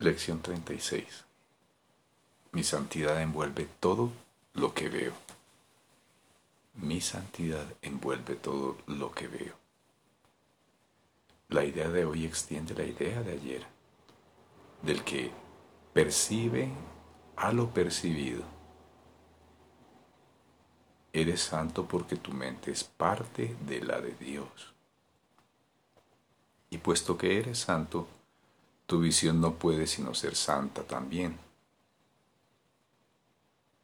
Lección 36. Mi santidad envuelve todo lo que veo. Mi santidad envuelve todo lo que veo. La idea de hoy extiende la idea de ayer, del que percibe a lo percibido. Eres santo porque tu mente es parte de la de Dios. Y puesto que eres santo, tu visión no puede sino ser santa también.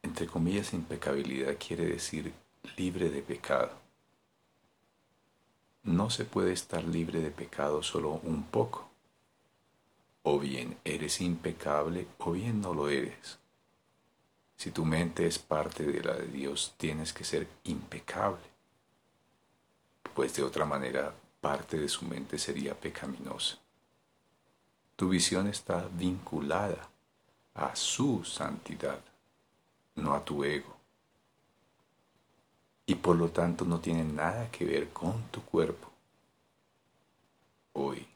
Entre comillas, impecabilidad quiere decir libre de pecado. No se puede estar libre de pecado solo un poco. O bien eres impecable o bien no lo eres. Si tu mente es parte de la de Dios, tienes que ser impecable, pues de otra manera parte de su mente sería pecaminosa. Tu visión está vinculada a su santidad, no a tu ego. Y por lo tanto no tiene nada que ver con tu cuerpo. Hoy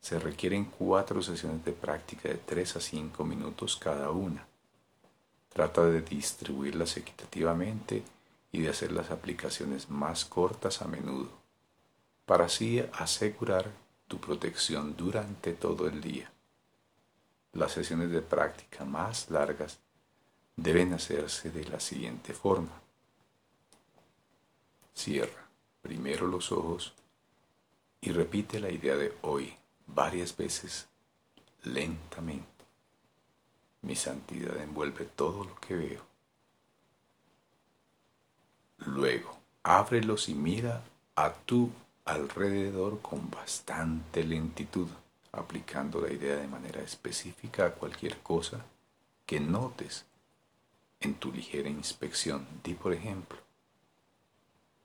se requieren cuatro sesiones de práctica de tres a cinco minutos cada una. Trata de distribuirlas equitativamente y de hacer las aplicaciones más cortas a menudo, para así asegurar tu protección durante todo el día. Las sesiones de práctica más largas deben hacerse de la siguiente forma. Cierra primero los ojos y repite la idea de hoy varias veces lentamente. Mi santidad envuelve todo lo que veo. Luego, ábrelos y mira a tu alrededor con bastante lentitud, aplicando la idea de manera específica a cualquier cosa que notes en tu ligera inspección. Di, por ejemplo,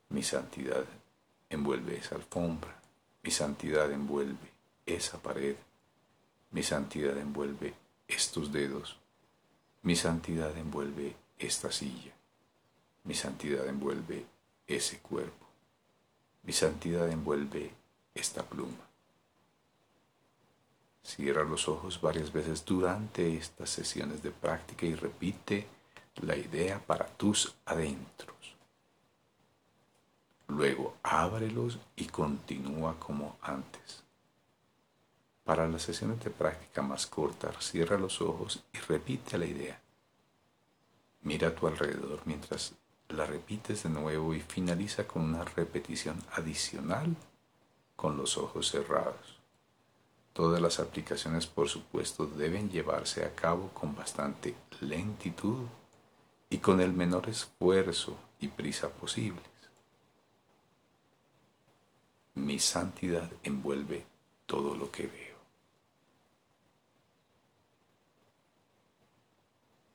mi santidad envuelve esa alfombra, mi santidad envuelve esa pared, mi santidad envuelve estos dedos, mi santidad envuelve esta silla, mi santidad envuelve ese cuerpo. Mi santidad envuelve esta pluma. Cierra los ojos varias veces durante estas sesiones de práctica y repite la idea para tus adentros. Luego ábrelos y continúa como antes. Para las sesiones de práctica más cortas, cierra los ojos y repite la idea. Mira a tu alrededor mientras la repites de nuevo y finaliza con una repetición adicional con los ojos cerrados. Todas las aplicaciones, por supuesto, deben llevarse a cabo con bastante lentitud y con el menor esfuerzo y prisa posibles. Mi santidad envuelve todo lo que veo.